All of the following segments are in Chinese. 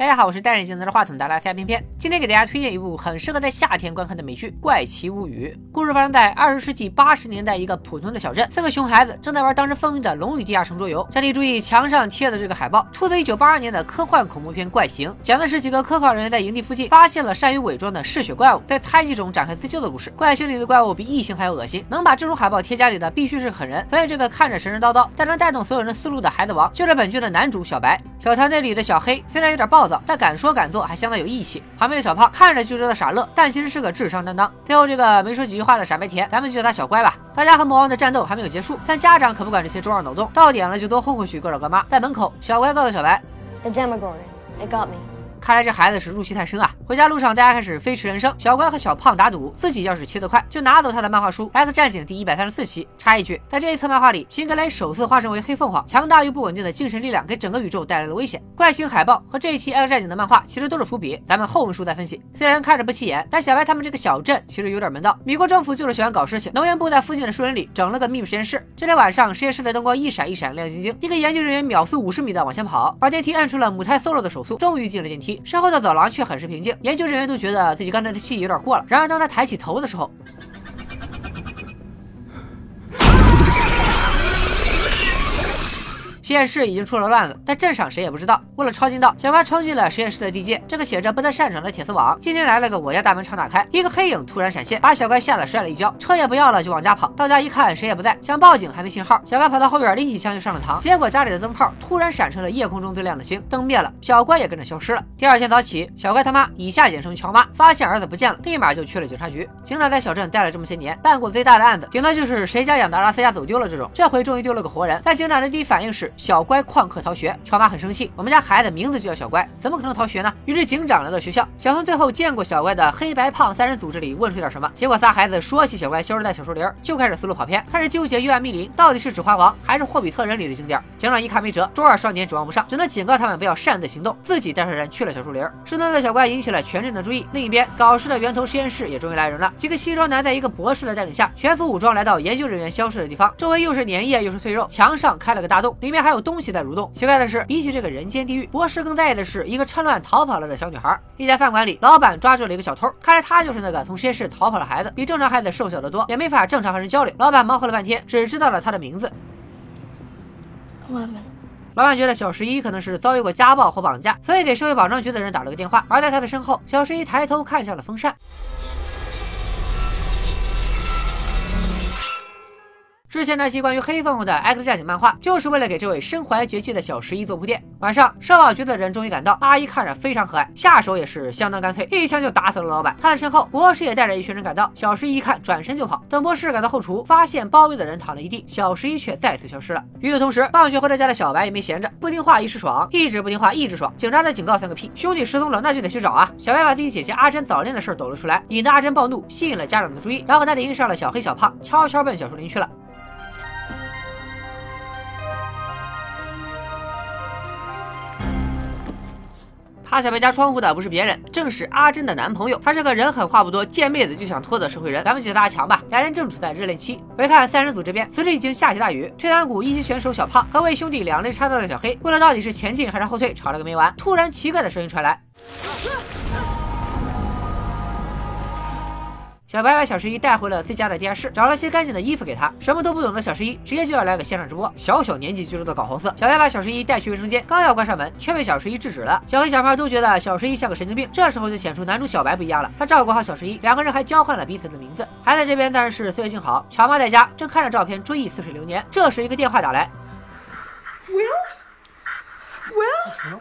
大家好，我是戴眼镜拿着话筒的拉塞偏偏，今天给大家推荐一部很适合在夏天观看的美剧《怪奇物语》。故事发生在二十世纪八十年代一个普通的小镇，四个熊孩子正在玩当时风靡的《龙与地下城》桌游。这里注意墙上贴的这个海报，出自一九八二年的科幻恐怖片《怪形》，讲的是几个科考人员在营地附近发现了善于伪装的嗜血怪物，在猜忌中展开自救的故事。怪形里的怪物比异形还要恶心，能把这种海报贴家里的必须是狠人。所以这个看着神神叨叨，但能带动所有人思路的孩子王，就是本剧的男主小白。小团队里的小黑虽然有点暴躁躁，但敢说敢。做还相当有义气，旁边的小胖看着就知道傻乐，但其实是个智商担当。最后这个没说几句话的傻白甜，咱们就叫他小乖吧。大家和魔王的战斗还没有结束，但家长可不管这些中二脑洞，到点了就多混回去，各找各妈。在门口，小乖告诉小白。看来这孩子是入戏太深啊！回家路上，大家开始飞驰人生。小关和小胖打赌，自己要是骑得快，就拿走他的漫画书《S 战警》第一百三十四期。插一句，在这一册漫画里，辛格雷首次化身为黑凤凰，强大又不稳定的精神力量给整个宇宙带来了危险。怪形海报和这一期《S 战警》的漫画其实都是伏笔，咱们后文书再分析。虽然看着不起眼，但小白他们这个小镇其实有点门道。美国政府就是喜欢搞事情，能源部在附近的树林里整了个秘密实验室。这天晚上，实验室的灯光一闪一闪，亮晶晶。一个研究人员秒速五十米的往前跑，把电梯按出了母胎 solo 的手速，终于进了电梯。身后的走廊。却很是平静，研究人员都觉得自己刚才的戏有点过了。然而，当他抬起头的时候，实验室已经出了乱子，但镇上谁也不知道。为了抄近道，小乖冲进了实验室的地界，这个写着“不得擅闯”的铁丝网。今天来了个我家大门常打开，一个黑影突然闪现，把小乖吓得摔了一跤，车也不要了，就往家跑。到家一看，谁也不在，想报警还没信号。小乖跑到后院，拎起枪就上了膛，结果家里的灯泡突然闪成了夜空中最亮的星，灯灭了，小乖也跟着消失了。第二天早起，小乖他妈以下简称乔妈，发现儿子不见了，立马就去了警察局。警长在小镇待了这么些年，办过最大的案子，顶多就是谁家养的阿拉斯加走丢了这种，这回终于丢了个活人。但警长的第一反应是小乖旷课。逃学，乔妈很生气。我们家孩子名字就叫小乖，怎么可能逃学呢？于是警长来到学校，想从最后见过小乖的黑白胖三人组织里问出点什么。结果仨孩子说起小乖消失在小树林，就开始思路跑偏，开始纠结幽暗密林到底是指环王还是霍比特人里的景点。警长一看没辙，中二少年指望不上，只能警告他们不要擅自行动，自己带着人去了小树林。失踪的小乖引起了全镇的注意。另一边，搞事的源头实验室也终于来人了。几个西装男在一个博士的带领下，全副武装来到研究人员消失的地方，周围又是粘液又是碎肉，墙上开了个大洞，里面还还有东西在蠕动。奇怪的是，比起这个人间地狱，博士更在意的是一个趁乱逃跑了的小女孩。一家饭馆里，老板抓住了一个小偷，看来他就是那个从实验室逃跑的孩子，比正常孩子瘦小得多，也没法正常和人交流。老板忙活了半天，只知道了他的名字。老板觉得小十一可能是遭遇过家暴或绑架，所以给社会保障局的人打了个电话。而在他的身后，小十一抬头看向了风扇。之前那期关于黑凤凰的 X 战警漫画，就是为了给这位身怀绝技的小十一做铺垫。晚上，社保局的人终于赶到，阿姨看着非常和蔼，下手也是相当干脆，一枪就打死了老板。他的身后，博士也带着一群人赶到，小十一一看，转身就跑。等博士赶到后厨，发现包围的人躺了一地，小十一却再次消失了。与此同时，放学回到家的小白也没闲着，不听话一时爽，一直不听话一直爽。警察的警告算个屁，兄弟失踪了，那就得去找啊！小白把自己姐姐阿珍早恋的事抖了出来，引得阿珍暴怒，吸引了家长的注意，然后他联系上了小黑、小胖，悄悄奔小树林去了。趴小白家窗户的不是别人，正是阿珍的男朋友。他是个人狠话不多、见妹子就想脱的社会人，咱们就叫他阿强吧。两人正处在热恋期。回看三人组这边，此时已经下起大雨。退团谷一级选手小胖和为兄弟两肋插刀的小黑，为了到底是前进还是后退，吵了个没完。突然，奇怪的声音传来。小白把小十一带回了自家的地下室，找了些干净的衣服给他。什么都不懂的小十一直接就要来个线上直播，小小年纪就知道搞黄色。小白把小十一带去卫生间，刚要关上门，却被小十一制止了。小黑、小胖都觉得小十一像个神经病，这时候就显出男主小白不一样了。他照顾好小十一，两个人还交换了彼此的名字。孩子这边当然是岁月静好，乔妈在家正看着照片追忆似水流年。这时一个电话打来，Will，Will。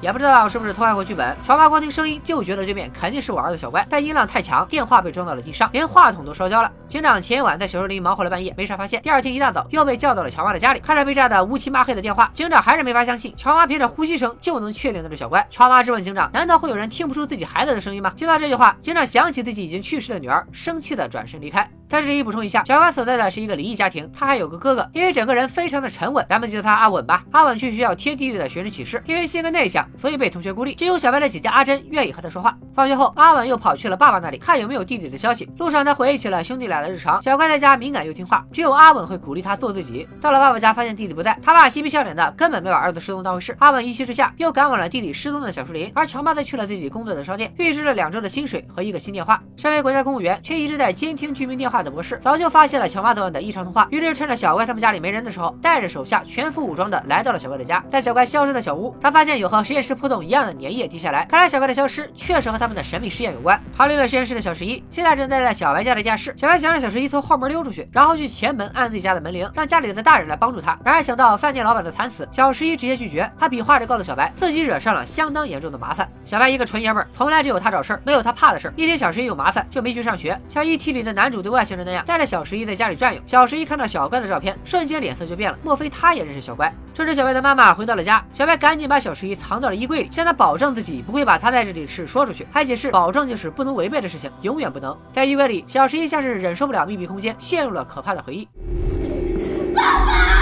也不知道是不是偷看过剧本，乔妈光听声音就觉得对面肯定是我儿子小乖，但音量太强，电话被撞到了地上，连话筒都烧焦了。警长前一晚在小树林忙活了半夜，没啥发现。第二天一大早又被叫到了乔妈的家里，看着被炸的乌漆抹黑的电话，警长还是没法相信乔妈凭着呼吸声就能确定那是小乖。乔妈质问警长：“难道会有人听不出自己孩子的声音吗？”听到这句话，警长想起自己已经去世的女儿，生气的转身离开。在这里补充一下，小乖所在的是一个离异家庭，他还有个哥哥，因为整个人非常的沉稳，咱们就叫他阿稳吧。阿稳去学校贴弟弟的学生启事，因为性格内向，所以被同学孤立，只有小白的姐姐阿珍愿意和他说话。放学后，阿稳又跑去了爸爸那里，看有没有弟弟的消息。路上，他回忆起了兄弟俩的日常。小乖在家敏感又听话，只有阿稳会鼓励他做自己。到了爸爸家，发现弟弟不在，他爸嬉皮笑脸的，根本没把儿子失踪当回事。阿稳一气之下，又赶往了弟弟失踪的小树林，而乔妈则去了自己工作的商店，预支了两周的薪水和一个新电话。身为国家公务员，却一直在监听居民电话的博士，早就发。现了乔妈昨晚的异常通话，于是趁着小乖他们家里没人的时候，带着手下全副武装的来到了小乖的家。在小乖消失的小屋，他发现有和实验室破洞一样的粘液滴下来，看来小乖的消失确实和他们的神秘实验有关。逃离了实验室的小十一，现在正待在小白家的地下室。小白想让小十一从后门溜出去，然后去前门按自己家的门铃，让家里的大人来帮助他。然而想到饭店老板的惨死，小十一直接拒绝。他比划着告诉小白，自己惹上了相当严重的麻烦。小白一个纯爷们儿，从来只有他找事儿，没有他怕的事儿。一听小十一有麻烦，就没去上学，像一体里的男主对外星人那样，带着小十一在家里转悠。小十一看到小乖的照片，瞬间脸色就变了。莫非他也认识小乖？这时小白的妈妈回到了家，小白赶紧把小十一藏到了衣柜里，向他保证自己不会把他在这里的事说出去，还解释保证就是不能违背的事情，永远不能。在衣柜里，小十一像是忍受不了秘密空间，陷入了可怕的回忆。爸爸。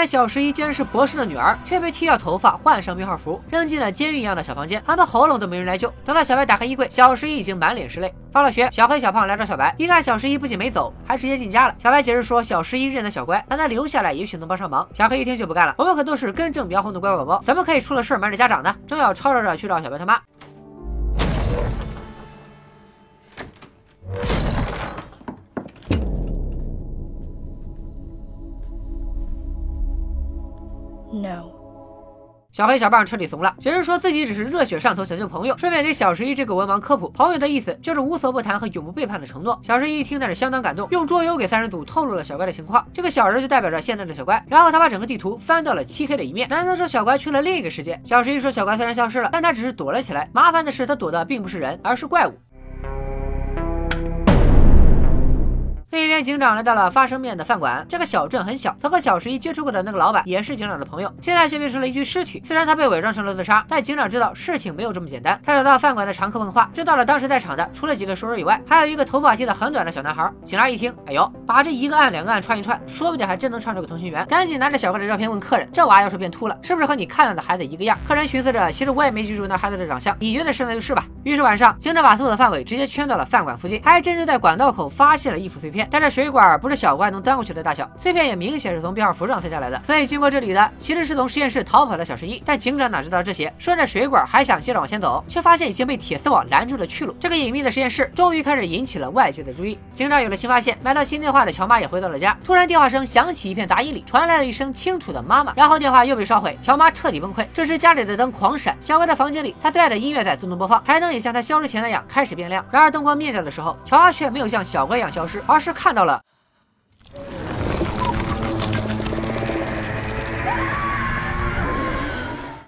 来小十一竟然是博士的女儿，却被剃掉头发，换上编号服，扔进了监狱一样的小房间，他们喉咙都没人来救。等到小白打开衣柜，小十一已经满脸是泪。放了学，小黑、小胖来找小白，一看小十一不仅没走，还直接进家了。小白解释说，小十一认得小乖，让他留下来，也许能帮上忙。小黑一听就不干了，我们可都是根正苗红的乖宝宝，怎么可以出了事瞒着家长呢？正要吵吵着去找小白他妈。No，小黑、小胖彻底怂了，解释说自己只是热血上头想救朋友，顺便给小十一这个文盲科普，朋友的意思就是无所不谈和永不背叛的承诺。小十一一听那是相当感动，用桌游给三人组透露了小乖的情况，这个小人就代表着现在的小乖。然后他把整个地图翻到了漆黑的一面，难道说小乖去了另一个世界？小十一说小乖虽然消失了，但他只是躲了起来，麻烦的是他躲的并不是人，而是怪物。另一边，警长来到了发生面的饭馆。这个小镇很小，曾和小十一接触过的那个老板也是警长的朋友，现在却变成了一具尸体。虽然他被伪装成了自杀，但警长知道事情没有这么简单。他找到饭馆的常客问话，知道了当时在场的除了几个熟人以外，还有一个头发剃得很短的小男孩。警察一听，哎呦，把这一个案两个案串一串，说不定还真能串出个通讯员。赶紧拿着小怪的照片问客人：“这娃要是变秃了，是不是和你看到的孩子一个样？”客人寻思着，其实我也没记住那孩子的长相，你觉得是那就是吧。于是晚上，警长把所有的范围直接圈到了饭馆附近，还真就在管道口发现了一副碎片，但这水管。不是小怪能钻过去的大小，碎片也明显是从编号符上塞下来的，所以经过这里的其实是从实验室逃跑的小十一。但警长哪知道这些，顺着水管还想接着往前走，却发现已经被铁丝网拦住了去路。这个隐秘的实验室终于开始引起了外界的注意。警长有了新发现，买到新电话的乔妈也回到了家。突然电话声响起，一片杂音里传来了一声清楚的“妈妈”，然后电话又被烧毁，乔妈彻底崩溃。这时家里的灯狂闪，小白的房间里，他最爱的音乐在自动播放，台灯也像他消失前那样开始变亮。然而灯光灭掉的时候，乔妈却没有像小乖一样消失，而是看到了。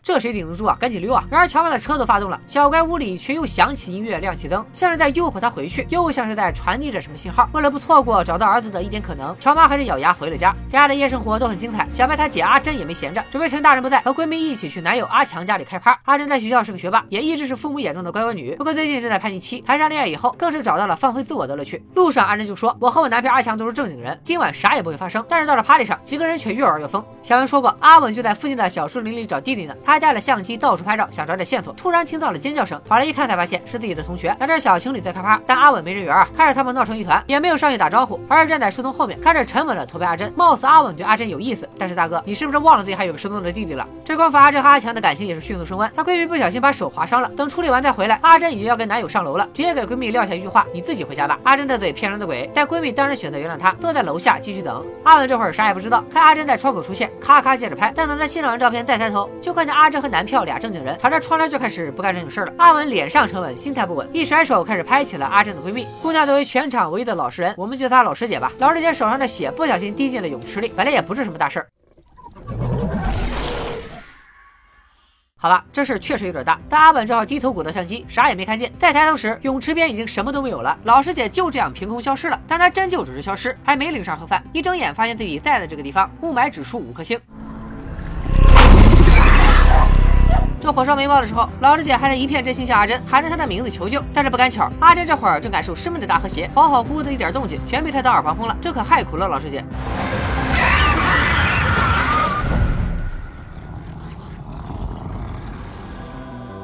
这谁顶得住啊？赶紧溜啊！然而乔妈的车都发动了，小乖屋里却又响起音乐，亮起灯，像是在诱惑他回去，又像是在传递着什么信号。为了不错过找到儿子的一点可能，乔妈还是咬牙回了家。家的夜生活都很精彩，小白他姐阿珍也没闲着，准备趁大人不在，和闺蜜一起去男友阿强家里开趴。阿珍在学校是个学霸，也一直是父母眼中的乖乖女。不过最近正在叛逆期，谈上恋爱以后，更是找到了放飞自我的乐趣。路上阿珍就说：“我和我男朋友阿强都是正经人，今晚啥也不会发生。”但是到了 party 上，几个人却越玩越疯。乔文说过，阿稳就在附近的小树林里找弟弟呢，他还带了相机到。处拍照，想找点线索，突然听到了尖叫声，跑来一看，才发现是自己的同学，两对小情侣在开趴。但阿稳没人缘啊，看着他们闹成一团，也没有上去打招呼，而是站在树丛后面，看着沉稳的驼背阿珍。貌似阿稳对阿珍有意思，但是大哥，你是不是忘了自己还有个失踪的弟弟了？这功夫，阿珍和阿强的感情也是迅速升温。她闺蜜不小心把手划伤了，等处理完再回来，阿珍已经要跟男友上楼了，直接给闺蜜撂下一句话：“你自己回家吧。”阿珍的嘴骗人的鬼，但闺蜜当然选择原谅她，坐在楼下继续等。阿稳这会儿啥也不知道，看阿珍在窗口出现，咔咔接着拍。但等他欣赏完照片再抬头，就看见阿阿珍和男票俩正经人朝着窗帘。就开始不干正经事了。阿文脸上沉稳，心态不稳，一甩手开始拍起了阿珍的闺蜜。姑娘作为全场唯一的老实人，我们就叫她老师姐吧。老师姐手上的血不小心滴进了泳池里，本来也不是什么大事儿。好吧，这事确实有点大。但阿本只好低头鼓捣相机，啥也没看见。再抬头时，泳池边已经什么都没有了。老师姐就这样凭空消失了，但她真就只是消失，还没领上盒饭。一睁眼，发现自己在的这个地方雾霾指数五颗星。这火烧眉毛的时候，老师姐还是一片真心向阿珍喊着她的名字求救。但是不赶巧，阿珍这会儿正感受师妹的大和谐，恍恍惚惚的一点动静全被她当耳旁风了，这可害苦了老师姐。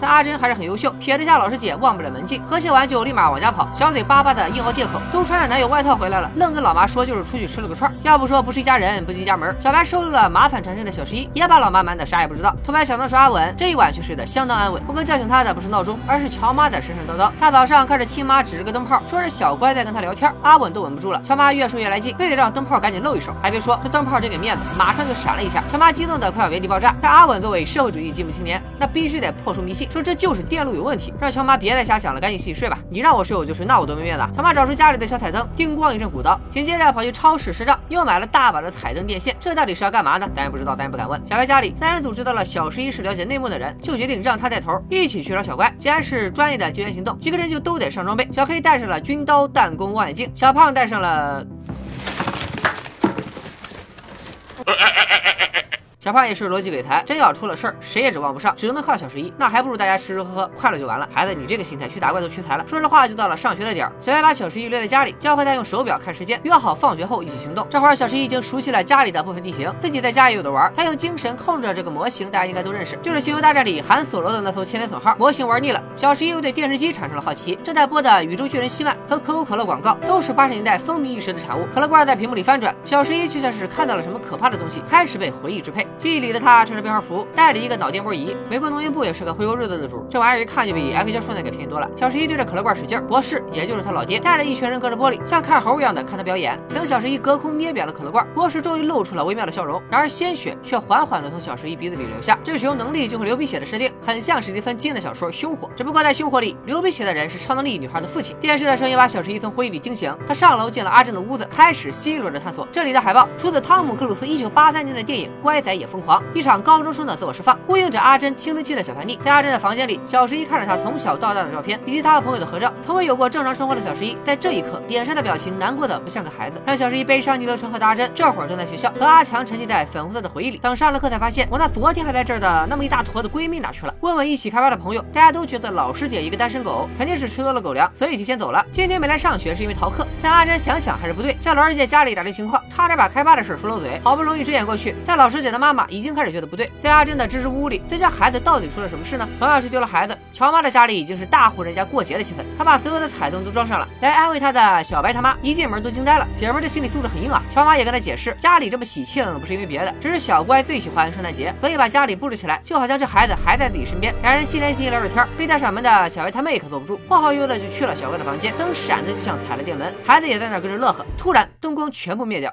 但阿珍还是很优秀，撇得下老师姐，忘不了门禁。和谐完就立马往家跑，小嘴巴巴的硬凹借口，都穿上男友外套回来了，愣跟老妈说就是出去吃了个串。要不说不是一家人，不进一家门。小白收留了麻烦缠身的小十一，也把老妈瞒得啥也不知道。偷拍小能手阿稳这一晚却睡得相当安稳。不过叫醒他的不是闹钟，而是乔妈的神神叨叨。大早上看着亲妈指着个灯泡，说是小乖在跟他聊天，阿稳都稳不住了。乔妈越说越来劲，非得让灯泡赶紧露一手。还别说，这灯泡真给面子，马上就闪了一下。乔妈激动的快要原地爆炸。但阿稳作为社会主义进步青年，那必须得破除迷信，说这就是电路。有问题，让乔妈别再瞎想了，赶紧洗洗睡吧。你让我睡我就睡，那我多没面子。乔妈找出家里的小彩灯，叮咣一阵鼓捣，紧接着跑去超市赊账，又买了大把的彩灯电线。这到底是要干嘛呢？咱也不知道，咱也不敢问。小白家里三人组知道了小十一是了解内幕的人，就决定让他带头，一起去找小乖。既然是专业的救援行动，几个人就都得上装备。小黑带上了军刀、弹弓、望远镜，小胖带上了。小胖也是逻辑鬼才，真要出了事儿，谁也指望不上，只能靠小十一。那还不如大家吃吃喝喝，快乐就完了。孩子，你这个心态去打怪都屈才了。说着话就到了上学的点儿，小白把小十一留在家里，教会他用手表看时间，约好放学后一起行动。这会儿小十一已经熟悉了家里的部分地形，自己在家也有的玩。他用精神控制着这个模型，大家应该都认识，就是《星球大战》里韩索罗的那艘千年隼号。模型玩腻了，小十一又对电视机产生了好奇。正在播的《宇宙巨人希曼》和可口可乐广告都是八十年代风靡一时的产物。可乐罐在屏幕里翻转，小十一却像是看到了什么可怕的东西，开始被回忆支配。记忆里的他穿着。编号服，带着一个脑电波仪。美国农业部也是个会过日子的主，这玩意儿一看就比 X 教授那个便宜多了。小十一对着可乐罐使劲，博士也就是他老爹，带着一群人隔着玻璃，像看猴一样的看他表演。等小十一隔空捏扁了可乐罐，博士终于露出了微妙的笑容。然而鲜血却缓缓的从小十一鼻子里流下。这使用能力就会流鼻血的设定，很像史蒂芬金的小说《凶火》，只不过在《凶火》里，流鼻血的人是超能力女孩的父亲。电视的声音把小十一从回忆里惊醒，他上楼进了阿正的屋子，开始新一轮的探索。这里的海报出自汤姆克鲁斯1983年的电影《乖仔也疯狂》，一场高中生的自我释放。呼应着阿珍青春期的小叛逆，在阿珍的房间里，小十一看着他从小到大的照片，以及他和朋友的合照。从未有过正常生活的小十一，在这一刻，脸上的表情难过的不像个孩子。让小十一悲伤逆流成河的阿珍，这会儿正在学校，和阿强沉浸在粉红色的回忆里。等上了课，才发现我那昨天还在这儿的那么一大坨的闺蜜哪去了？问问一起开班的朋友，大家都觉得老师姐一个单身狗，肯定是吃多了狗粮，所以提前走了。今天没来上学是因为逃课。但阿珍想想还是不对，向老师姐家里打听情况，差点把开班的事说漏嘴。好不容易遮掩过去，但老师姐的妈妈已经开始觉得不对。在阿珍的支支吾吾里，这家孩子到底出了什么事呢？同样是丢了孩子，乔妈的家里已经是大户人家过节的气氛。她把所有的彩灯都装上了，来安慰她的小白他妈一进门都惊呆了。姐们这心理素质很硬啊。乔妈也跟她解释，家里这么喜庆不是因为别的，只是小乖最喜欢圣诞节，所以把家里布置起来，就好像这孩子还在自己身边。两人心连心聊着天，被带上门的小白他妹可坐不住，晃晃悠悠的就去了小乖的房间，灯闪的就像踩了电门，孩子也在那跟着乐呵。突然灯光全部灭掉。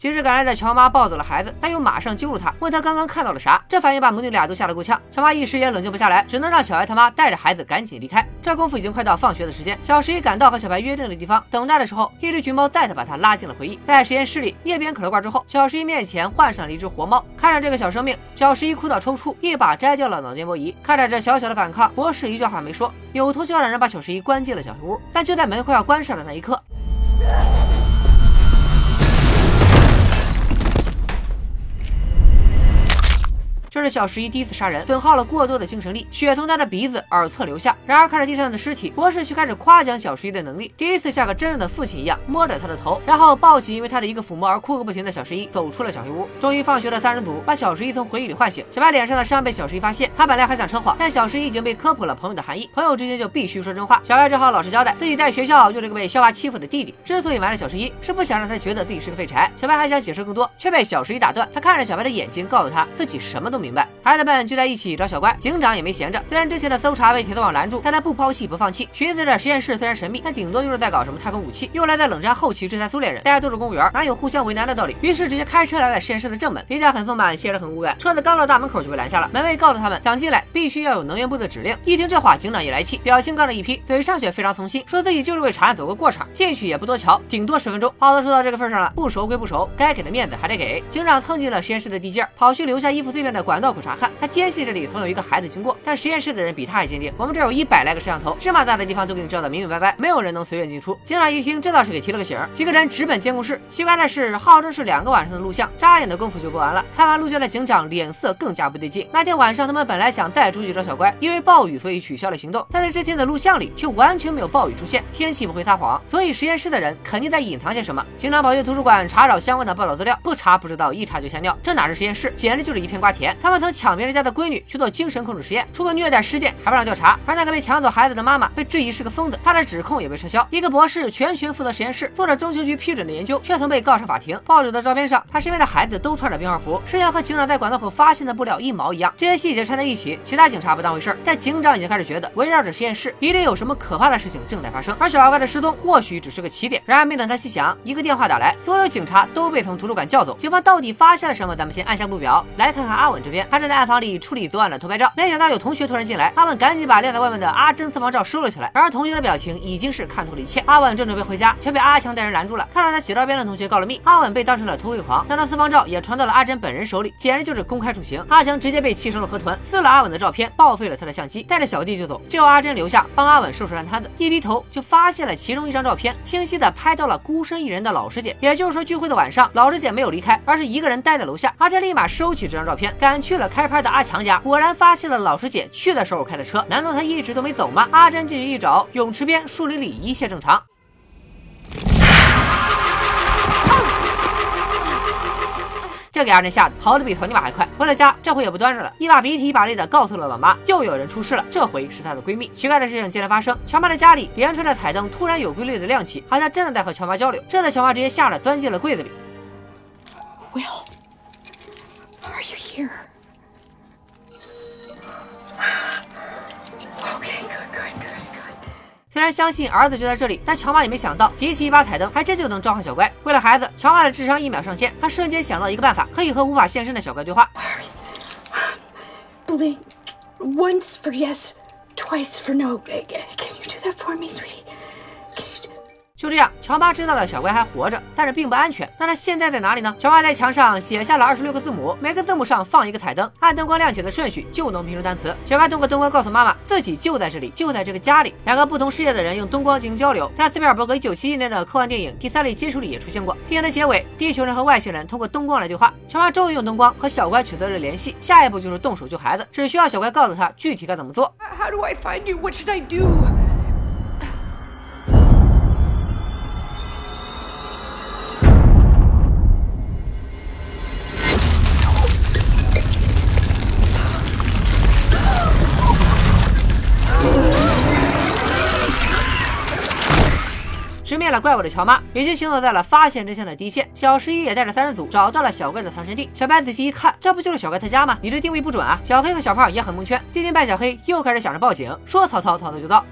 及时赶来的乔妈抱走了孩子，但又马上揪住他，问他刚刚看到了啥。这反应把母女俩都吓得够呛。乔妈一时也冷静不下来，只能让小白他妈带着孩子赶紧离开。这功夫已经快到放学的时间，小十一赶到和小白约定的地方，等待的时候，一只橘猫再次把他拉进了回忆。在实验室里捏扁可乐罐之后，小十一面前换上了一只活猫。看着这个小生命，小十一哭到抽搐，一把摘掉了脑电波仪。看着这小小的反抗，博士一句话没说，扭头就要让人把小十一关进了小黑屋。但就在门快要关上的那一刻。这是小十一第一次杀人，损耗了过多的精神力，血从他的鼻子、耳侧流下。然而看着地上的尸体，博士却开始夸奖小十一的能力，第一次像个真正的父亲一样摸着他的头，然后抱起因为他的一个抚摸而哭个不停的小十一，走出了小黑屋。终于放学的三人组把小十一从回忆里唤醒，小白脸上的伤被小十一发现，他本来还想称谎，但小十一已经被科普了朋友的含义，朋友之间就必须说真话。小白只好老实交代，自己在学校就是个被校霸欺负的弟弟，之所以瞒着小十一，是不想让他觉得自己是个废柴。小白还想解释更多，却被小十一打断。他看着小白的眼睛，告诉他自己什么都明白。孩子们。聚在一起找小乖，警长也没闲着。虽然之前的搜查被铁丝网拦住，但他不抛弃不放弃。寻思着实验室虽然神秘，但顶多就是在搞什么太空武器，用来在冷战后期制裁苏联人。大家都是公务员，哪有互相为难的道理？于是直接开车来了实验室的正门。离家很丰满，谢人很无感。车子刚到大门口就被拦下了。门卫告诉他们，想进来必须要有能源部的指令。一听这话，警长也来气，表情杠了一批，嘴上却非常从心，说自己就是为查案走个过场，进去也不多瞧，顶多十分钟。话都说到这个份上了，不熟归不熟，该给的面子还得给。警长蹭进了实验室的地界，跑去留下衣服碎片的管。道口查看，他坚信这里曾有一个孩子经过。但实验室的人比他还坚定，我们这有一百来个摄像头，芝麻大的地方都给你照得明明白白，没有人能随便进出。警长一听，这倒是给提了个醒，几个人直奔监控室。奇怪的是，号称是两个晚上的录像，眨眼的功夫就过完了。看完录像的警长脸色更加不对劲。那天晚上，他们本来想再出去找小乖，因为暴雨，所以取消了行动。但在这天的录像里，却完全没有暴雨出现。天气不会撒谎，所以实验室的人肯定在隐藏些什么。警长跑去图书馆查找相关的报道资料，不查不知道，一查就吓尿。这哪是实验室，简直就是一片瓜田。他们曾抢别人家的闺女去做精神控制实验，出个虐待事件还不让调查，而那个被抢走孩子的妈妈被质疑是个疯子，她的指控也被撤销。一个博士全权负责实验室，做着中情局批准的研究，却曾被告上法庭。报纸的照片上，他身边的孩子都穿着病号服，摄像和警长在管道口发现的布料一毛一样。这些细节串在一起，其他警察不当回事儿，但警长已经开始觉得围绕着实验室一定有什么可怕的事情正在发生。而小娃娃的失踪或许只是个起点。然而没等他细想，一个电话打来，所有警察都被从图书馆叫走。警方到底发现了什么？咱们先按下不表，来看看阿稳这边。他正在暗房里处理昨晚的偷拍照，没想到有同学突然进来，阿稳赶紧把晾在外面的阿珍私房照收了起来。而同学的表情已经是看透了一切。阿稳正准备回家，却被阿强带人拦住了。看到他洗照片的同学告了密，阿稳被当成了偷窥狂。但那私房照也传到了阿珍本人手里，简直就是公开处刑。阿强直接被气成了河豚，撕了阿稳的照片，报废了他的相机，带着小弟就走。只有阿珍留下，帮阿稳收拾烂摊子。一低头就发现了其中一张照片，清晰的拍到了孤身一人的老师姐。也就是说，聚会的晚上，老师姐没有离开，而是一个人待在楼下。阿珍立马收起这张照片，赶去了开拍的阿强家，果然发现了老师姐去的时候开的车。难道她一直都没走吗？阿珍进去一找，泳池边树林里一切正常。这给阿珍吓得跑得比草泥马还快。回了家，这回也不端着了，一把鼻涕一把泪的告诉了老妈，又有人出事了。这回是她的闺蜜。奇怪的事情接连发生，乔妈的家里连串的彩灯突然有规律的亮起，好像真的在和乔妈交流。这的乔妈直接吓得钻进了柜子里。Will, are you here? 虽然相信儿子就在这里，但乔妈也没想到，集齐一把彩灯，还真就能召唤小乖。为了孩子，乔妈的智商一秒上线，她瞬间想到一个办法，可以和无法现身的小乖对话。Blink once for yes, twice for no. Can you do that for me, sweetie? 就这样，乔妈知道了小乖还活着，但是并不安全。那他现在在哪里呢？乔妈在墙上写下了二十六个字母，每个字母上放一个彩灯，按灯光亮起的顺序就能拼出单词。小乖通过灯光告诉妈妈，自己就在这里，就在这个家里。两个不同世界的人用灯光进行交流，在斯皮尔伯格一九七一年的科幻电影《第三类接触》里也出现过。电影的结尾，地球人和外星人通过灯光来对话。乔妈终于用灯光和小乖取得了联系，下一步就是动手救孩子，只需要小乖告诉他具体该怎么做。How do I find you? What should I do? 直面了怪物的乔妈已经行走在了发现真相的第一线。小十一也带着三人组找到了小怪的藏身地。小白仔细一看，这不就是小怪他家吗？你这定位不准啊！小黑和小胖也很蒙圈。接近半小黑又开始想着报警，说曹操，曹操就到。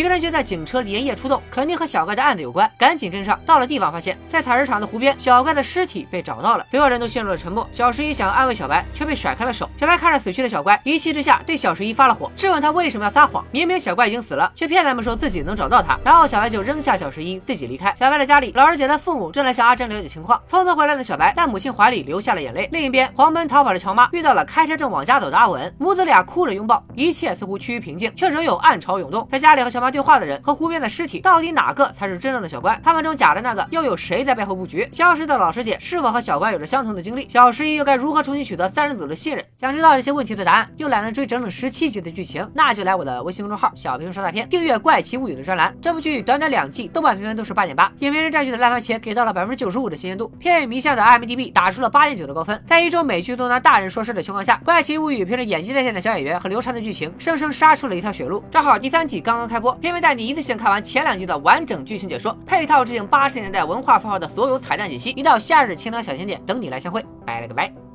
几个人就在警车连夜出动，肯定和小怪的案子有关，赶紧跟上。到了地方，发现，在采石场的湖边，小怪的尸体被找到了。所有人都陷入了沉默。小十一想安慰小白，却被甩开了手。小白看着死去的小怪，一气之下对小十一发了火，质问他为什么要撒谎。明明小怪已经死了，却骗他们说自己能找到他。然后小白就扔下小十一，自己离开。小白的家里，老二姐的父母正在向阿珍了解情况。匆匆回来的小白在母亲怀里流下了眼泪。另一边，狂奔逃跑的乔妈遇到了开车正往家走的阿文，母子俩哭着拥抱，一切似乎趋于平静，却仍有暗潮涌动。在家里和乔妈对话的人和湖边的尸体，到底哪个才是真正的小乖？他们中假的那个，又有谁在背后布局？消失的老师姐是否和小乖有着相同的经历？小十一又该如何重新取得三人组的信任？想知道这些问题的答案，又懒得追整整十七集的剧情，那就来我的微信公众号“小平说大片”，订阅《怪奇物语》的专栏。这部剧短短两季，豆瓣评分都是八点八，影评人占据的烂番茄给到了百分之九十五的新鲜度，片语迷向的 IMDB 打出了八点九的高分。在一周美剧都拿大人说事的情况下，《怪奇物语》凭着演技在线的小演员和流畅的剧情，生生杀出了一条血路。正好第三季刚刚开播，片尾带你一次性看完前两集的完整剧情解说，配套致敬八十年代文化符号的所有彩蛋解析，一道夏日清凉小甜点等你来相会。拜了个拜。